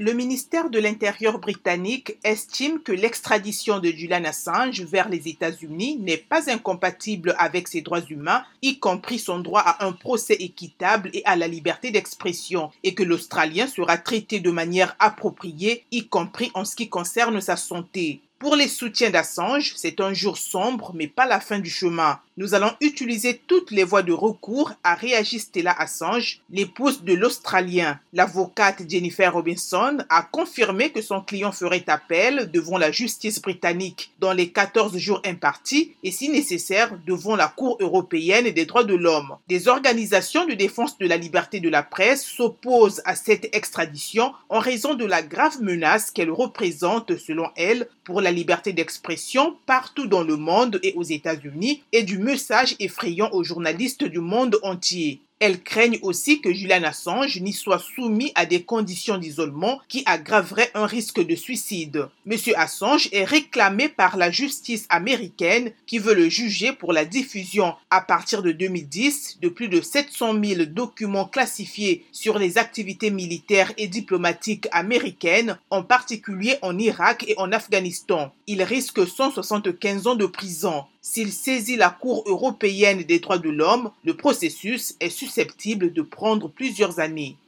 Le ministère de l'Intérieur britannique estime que l'extradition de Julian Assange vers les États-Unis n'est pas incompatible avec ses droits humains, y compris son droit à un procès équitable et à la liberté d'expression, et que l'Australien sera traité de manière appropriée, y compris en ce qui concerne sa santé. Pour les soutiens d'Assange, c'est un jour sombre, mais pas la fin du chemin. Nous allons utiliser toutes les voies de recours, a réagi Stella Assange, l'épouse de l'Australien. L'avocate Jennifer Robinson a confirmé que son client ferait appel devant la justice britannique dans les 14 jours impartis et si nécessaire devant la Cour européenne des droits de l'homme. Des organisations de défense de la liberté de la presse s'opposent à cette extradition en raison de la grave menace qu'elle représente selon elle pour la liberté d'expression partout dans le monde et aux États-Unis et du message effrayant aux journalistes du monde entier. Elles craignent aussi que Julian Assange n'y soit soumis à des conditions d'isolement qui aggraveraient un risque de suicide. Monsieur Assange est réclamé par la justice américaine qui veut le juger pour la diffusion à partir de 2010 de plus de 700 000 documents classifiés sur les activités militaires et diplomatiques américaines, en particulier en Irak et en Afghanistan. Il risque 175 ans de prison. S'il saisit la Cour européenne des droits de l'homme, le processus est susceptible de prendre plusieurs années.